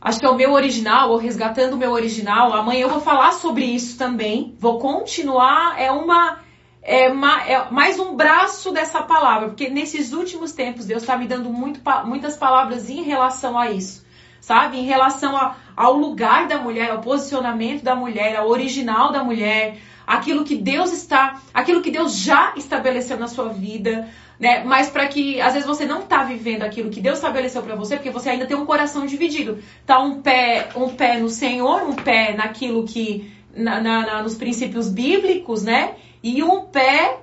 acho que é o meu original, ou resgatando o meu original. Amanhã eu vou falar sobre isso também. Vou continuar. É uma. É, é mais um braço dessa palavra, porque nesses últimos tempos Deus está me dando muito, muitas palavras em relação a isso, sabe? Em relação a, ao lugar da mulher, ao posicionamento da mulher, ao original da mulher, aquilo que Deus está, aquilo que Deus já estabeleceu na sua vida, né? Mas para que às vezes você não tá vivendo aquilo que Deus estabeleceu para você, porque você ainda tem um coração dividido. Tá um pé, um pé no Senhor, um pé naquilo que na, na, na, nos princípios bíblicos, né? E um pé,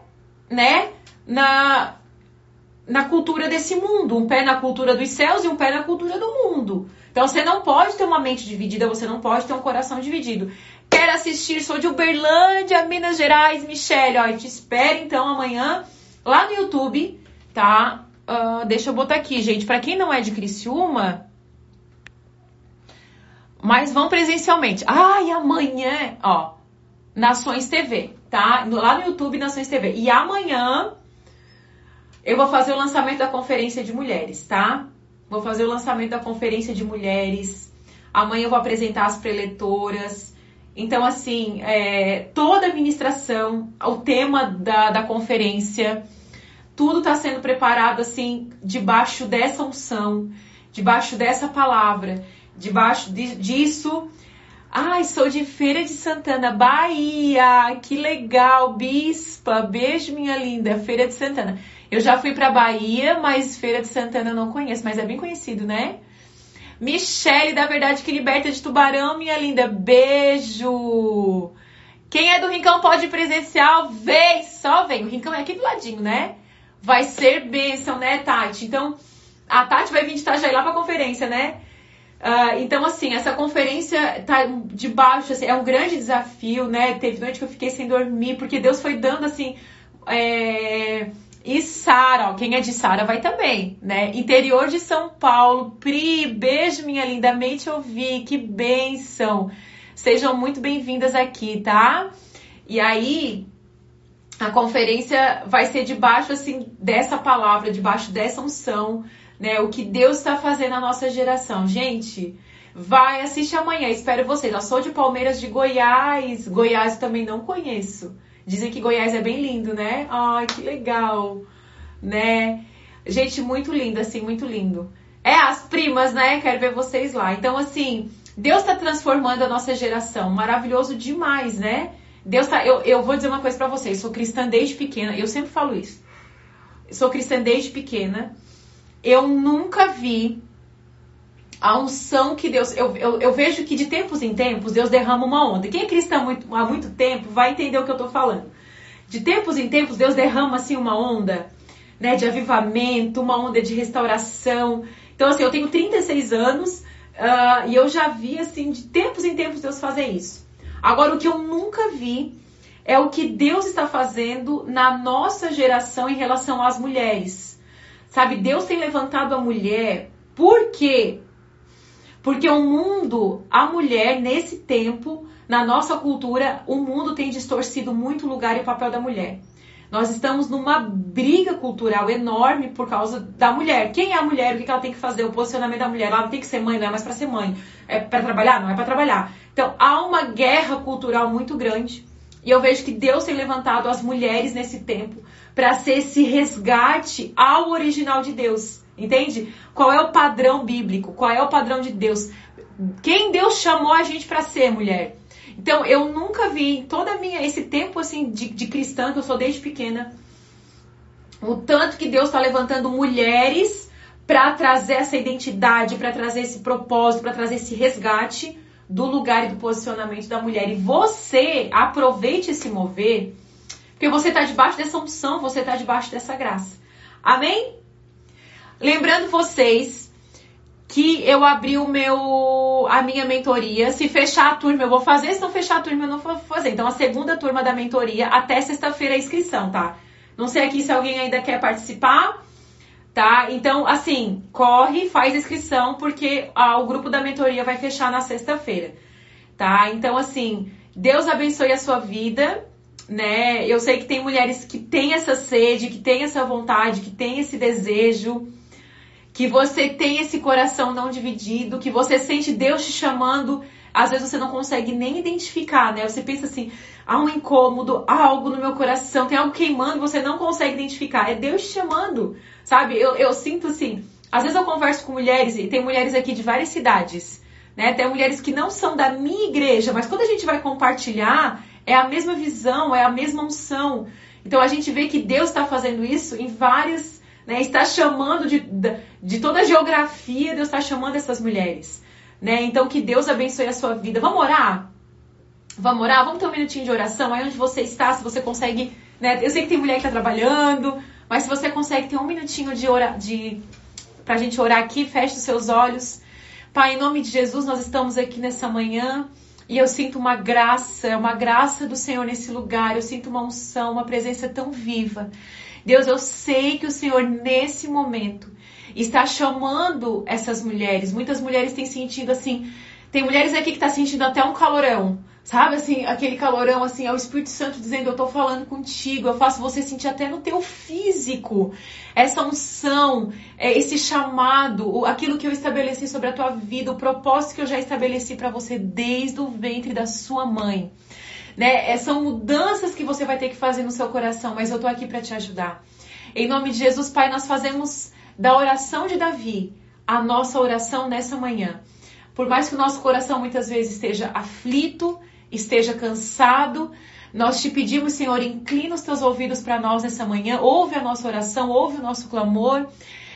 né, na na cultura desse mundo, um pé na cultura dos céus e um pé na cultura do mundo. Então você não pode ter uma mente dividida, você não pode ter um coração dividido. Quer assistir? Sou de Uberlândia, Minas Gerais, Michelle. Ó, te espero então amanhã lá no YouTube, tá? Uh, deixa eu botar aqui, gente. Para quem não é de Criciúma, mas vão presencialmente. Ai, amanhã, ó, Nações TV, tá? Lá no YouTube, Nações TV. E amanhã eu vou fazer o lançamento da conferência de mulheres, tá? Vou fazer o lançamento da conferência de mulheres. Amanhã eu vou apresentar as preletoras. Então, assim, é, toda a administração, o tema da, da conferência, tudo está sendo preparado, assim, debaixo dessa unção, debaixo dessa palavra, debaixo de, disso. Ai, sou de Feira de Santana, Bahia. Que legal, Bispa. Beijo, minha linda. Feira de Santana. Eu já fui para Bahia, mas Feira de Santana eu não conheço, mas é bem conhecido, né? Michele, da Verdade que Liberta de Tubarão, minha linda. Beijo! Quem é do Rincão pode presencial, vem, só vem. O Rincão é aqui do ladinho, né? Vai ser bênção, né, Tati? Então, a Tati vai vir de Itajaí lá pra conferência, né? Uh, então, assim, essa conferência tá de baixo, assim, é um grande desafio, né? Teve noite que eu fiquei sem dormir, porque Deus foi dando, assim, é, e Sara, quem é de Sara vai também, né? Interior de São Paulo, Pri, beijo minha linda, mente ouvi, que benção. Sejam muito bem-vindas aqui, tá? E aí, a conferência vai ser debaixo assim dessa palavra, debaixo dessa unção, né? O que Deus está fazendo na nossa geração. Gente, vai assistir amanhã, espero vocês. Eu sou de Palmeiras de Goiás, Goiás também não conheço. Dizem que Goiás é bem lindo, né? Ai, que legal, né? Gente, muito lindo, assim, muito lindo. É, as primas, né? Quero ver vocês lá. Então, assim, Deus está transformando a nossa geração. Maravilhoso demais, né? Deus tá. Eu, eu vou dizer uma coisa para vocês. Sou cristã desde pequena. Eu sempre falo isso. Sou cristã desde pequena. Eu nunca vi a unção que Deus. Eu, eu, eu, vejo que de tempos em tempos Deus derrama uma onda. Quem é cristão há muito, há muito tempo vai entender o que eu tô falando. De tempos em tempos Deus derrama assim uma onda né, de avivamento, uma onda de restauração. Então, assim, eu tenho 36 anos uh, e eu já vi, assim, de tempos em tempos Deus fazer isso. Agora, o que eu nunca vi é o que Deus está fazendo na nossa geração em relação às mulheres. Sabe, Deus tem levantado a mulher por quê? Porque o mundo, a mulher, nesse tempo, na nossa cultura, o mundo tem distorcido muito o lugar e o papel da mulher. Nós estamos numa briga cultural enorme por causa da mulher. Quem é a mulher? O que ela tem que fazer? O posicionamento da mulher. Ela tem que ser mãe, não é mais para ser mãe. É para trabalhar? Não é para trabalhar. Então, há uma guerra cultural muito grande. E eu vejo que Deus tem levantado as mulheres nesse tempo para ser esse resgate ao original de Deus. Entende? Qual é o padrão bíblico? Qual é o padrão de Deus? Quem Deus chamou a gente para ser, mulher? Então, eu nunca vi, toda minha esse tempo assim de, de cristã que eu sou desde pequena, o tanto que Deus está levantando mulheres para trazer essa identidade, para trazer esse propósito, para trazer esse resgate do lugar e do posicionamento da mulher. E você aproveite esse mover, porque você está debaixo dessa unção, você está debaixo dessa graça. Amém? Lembrando vocês que eu abri o meu a minha mentoria. Se fechar a turma, eu vou fazer. Se não fechar a turma, eu não vou fazer. Então, a segunda turma da mentoria, até sexta-feira a inscrição, tá? Não sei aqui se alguém ainda quer participar, tá? Então, assim, corre, faz inscrição, porque ah, o grupo da mentoria vai fechar na sexta-feira, tá? Então, assim, Deus abençoe a sua vida, né? Eu sei que tem mulheres que têm essa sede, que têm essa vontade, que têm esse desejo que você tem esse coração não dividido, que você sente Deus te chamando, às vezes você não consegue nem identificar, né? Você pensa assim, há um incômodo, há algo no meu coração, tem algo queimando, você não consegue identificar. É Deus te chamando, sabe? Eu, eu sinto assim, às vezes eu converso com mulheres, e tem mulheres aqui de várias cidades, né? Tem mulheres que não são da minha igreja, mas quando a gente vai compartilhar, é a mesma visão, é a mesma unção. Então a gente vê que Deus está fazendo isso em várias, né? Está chamando de, de toda a geografia, Deus está chamando essas mulheres, né? Então que Deus abençoe a sua vida. Vamos orar? Vamos orar? Vamos ter um minutinho de oração aí onde você está, se você consegue, né? Eu sei que tem mulher que está trabalhando, mas se você consegue ter um minutinho de de pra gente orar aqui, feche os seus olhos. Pai, em nome de Jesus, nós estamos aqui nessa manhã. E eu sinto uma graça, uma graça do Senhor nesse lugar. Eu sinto uma unção, uma presença tão viva. Deus, eu sei que o Senhor, nesse momento, está chamando essas mulheres. Muitas mulheres têm sentido assim. Tem mulheres aqui que tá sentindo até um calorão. Sabe assim, aquele calorão assim, é o Espírito Santo dizendo, eu tô falando contigo, eu faço você sentir até no teu físico essa unção, é, esse chamado, aquilo que eu estabeleci sobre a tua vida, o propósito que eu já estabeleci para você desde o ventre da sua mãe. Né? É, são mudanças que você vai ter que fazer no seu coração, mas eu tô aqui para te ajudar. Em nome de Jesus, Pai, nós fazemos da oração de Davi a nossa oração nessa manhã. Por mais que o nosso coração muitas vezes esteja aflito, esteja cansado. Nós te pedimos, Senhor, inclina os teus ouvidos para nós nessa manhã, ouve a nossa oração, ouve o nosso clamor.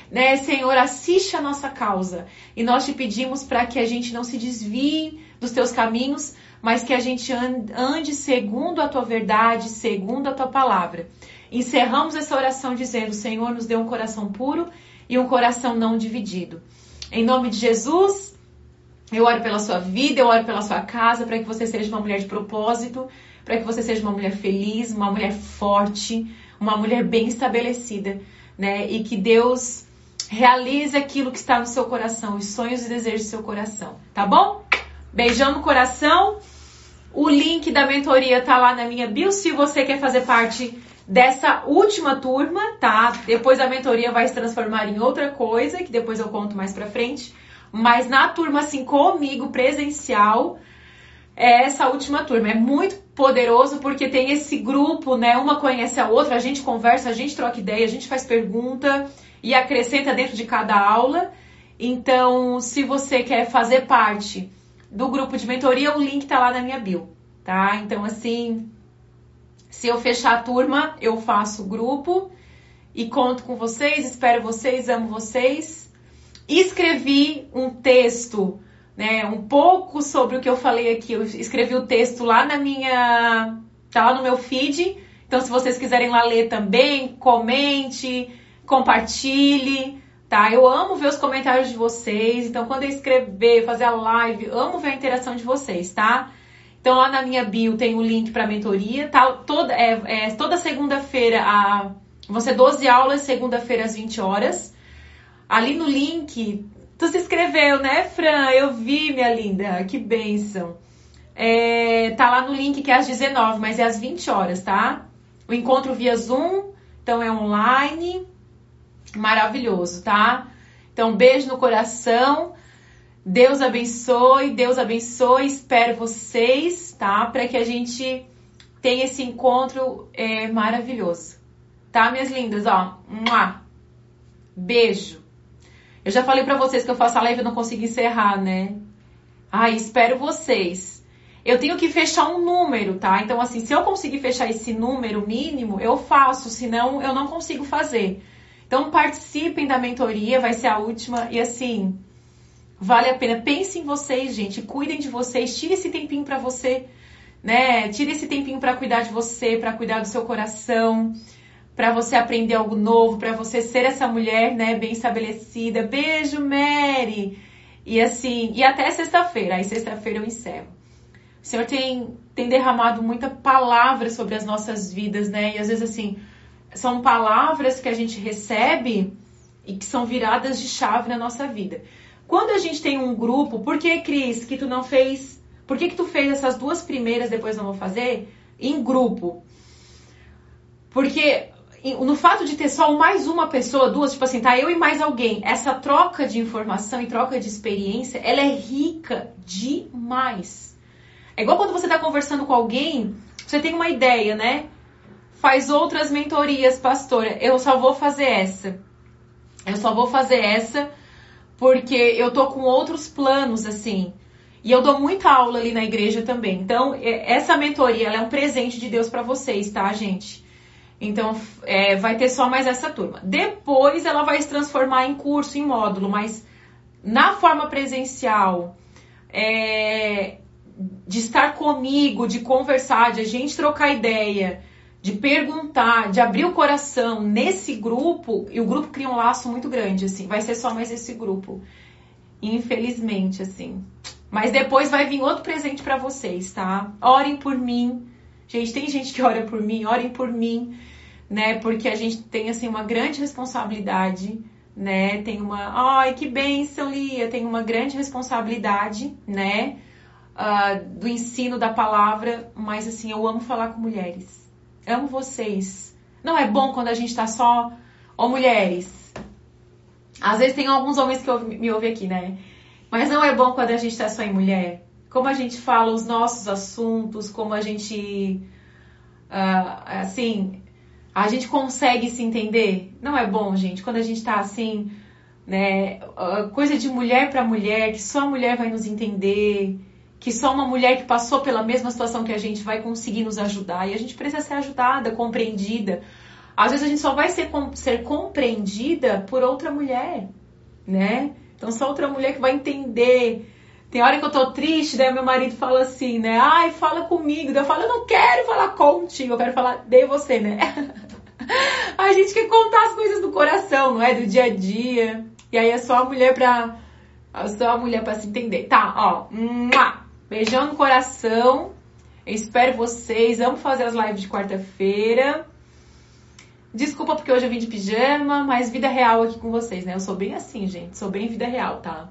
Né, Senhor, assiste a nossa causa. E nós te pedimos para que a gente não se desvie dos teus caminhos, mas que a gente ande segundo a tua verdade, segundo a tua palavra. Encerramos essa oração dizendo: Senhor, nos dê um coração puro e um coração não dividido. Em nome de Jesus, eu oro pela sua vida, eu oro pela sua casa, para que você seja uma mulher de propósito, para que você seja uma mulher feliz, uma mulher forte, uma mulher bem estabelecida, né? E que Deus realize aquilo que está no seu coração, os sonhos e desejos do seu coração, tá bom? Beijão no coração. O link da mentoria tá lá na minha bio se você quer fazer parte dessa última turma, tá? Depois a mentoria vai se transformar em outra coisa, que depois eu conto mais pra frente. Mas na turma, assim, comigo, presencial, é essa última turma. É muito poderoso porque tem esse grupo, né? Uma conhece a outra, a gente conversa, a gente troca ideia, a gente faz pergunta e acrescenta dentro de cada aula. Então, se você quer fazer parte do grupo de mentoria, o link tá lá na minha bio, tá? Então, assim, se eu fechar a turma, eu faço o grupo e conto com vocês, espero vocês, amo vocês escrevi um texto, né, um pouco sobre o que eu falei aqui. Eu escrevi o texto lá na minha, tá lá no meu feed. Então, se vocês quiserem lá ler também, comente, compartilhe, tá? Eu amo ver os comentários de vocês. Então, quando eu escrever, fazer a live, amo ver a interação de vocês, tá? Então, lá na minha bio tem o link para mentoria, tá? Toda, é, é toda segunda-feira, a, vão ser 12 aulas, segunda-feira às 20 horas ali no link. Tu se inscreveu, né, Fran? Eu vi, minha linda. Que bênção. É, tá lá no link que é às 19, mas é às 20 horas, tá? O encontro via Zoom, então é online. Maravilhoso, tá? Então, beijo no coração. Deus abençoe, Deus abençoe. Espero vocês, tá? Para que a gente tenha esse encontro é, maravilhoso. Tá, minhas lindas? Ó, beijo. Eu já falei para vocês que eu faço a live e não consigo encerrar, né? Ai, espero vocês. Eu tenho que fechar um número, tá? Então, assim, se eu conseguir fechar esse número mínimo, eu faço, senão eu não consigo fazer. Então, participem da mentoria, vai ser a última. E assim, vale a pena. Pensem em vocês, gente. Cuidem de vocês. Tire esse tempinho para você, né? Tire esse tempinho para cuidar de você, para cuidar do seu coração para você aprender algo novo, para você ser essa mulher, né, bem estabelecida. Beijo, Mary. E assim, e até sexta-feira. Aí sexta-feira eu encerro. O Senhor tem, tem derramado muita palavra sobre as nossas vidas, né? E às vezes assim, são palavras que a gente recebe e que são viradas de chave na nossa vida. Quando a gente tem um grupo, por que, Cris, que tu não fez? Por que, que tu fez essas duas primeiras, depois não vou fazer? Em grupo. Porque no fato de ter só mais uma pessoa, duas, tipo assim, tá eu e mais alguém, essa troca de informação e troca de experiência, ela é rica demais. É igual quando você tá conversando com alguém, você tem uma ideia, né? Faz outras mentorias, pastora. Eu só vou fazer essa. Eu só vou fazer essa porque eu tô com outros planos, assim. E eu dou muita aula ali na igreja também. Então, essa mentoria é um presente de Deus para vocês, tá, gente? Então, é, vai ter só mais essa turma. Depois, ela vai se transformar em curso, em módulo, mas na forma presencial, é, de estar comigo, de conversar, de a gente trocar ideia, de perguntar, de abrir o coração nesse grupo, e o grupo cria um laço muito grande, assim. Vai ser só mais esse grupo. Infelizmente, assim. Mas depois vai vir outro presente para vocês, tá? Orem por mim. Gente, tem gente que ora por mim, orem por mim, né? Porque a gente tem assim uma grande responsabilidade, né? Tem uma, ai, que bênção, Lia, tem uma grande responsabilidade, né? Uh, do ensino da palavra, mas assim, eu amo falar com mulheres. Amo vocês. Não é bom quando a gente tá só, ó, mulheres. Às vezes tem alguns homens que me ouvem aqui, né? Mas não é bom quando a gente está só em mulher? Como a gente fala os nossos assuntos, como a gente. Uh, assim. A gente consegue se entender? Não é bom, gente, quando a gente está assim, né? Uh, coisa de mulher para mulher, que só a mulher vai nos entender, que só uma mulher que passou pela mesma situação que a gente vai conseguir nos ajudar. E a gente precisa ser ajudada, compreendida. Às vezes a gente só vai ser, ser compreendida por outra mulher, né? Então, só outra mulher que vai entender. Tem hora que eu tô triste, daí meu marido fala assim, né? Ai, fala comigo. Daí eu falo, eu não quero falar contigo, eu quero falar de você, né? *laughs* a gente quer contar as coisas do coração, não é? Do dia a dia. E aí é só a mulher pra. É só a mulher pra se entender. Tá, ó. Beijão no coração. Espero vocês. Amo fazer as lives de quarta-feira. Desculpa porque hoje eu vim de pijama, mas vida real aqui com vocês, né? Eu sou bem assim, gente. Sou bem vida real, tá?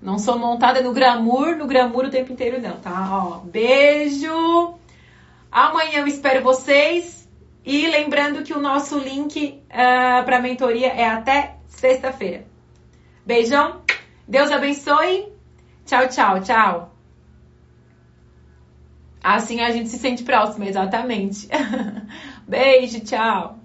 Não sou montada no glamour, no glamour o tempo inteiro, não, tá? Ó, beijo! Amanhã eu espero vocês. E lembrando que o nosso link uh, ah, para mentoria é até sexta-feira. Beijão, Deus abençoe. Tchau, tchau, tchau. Assim a gente se sente próximo, exatamente. *laughs* Beijo, tchau.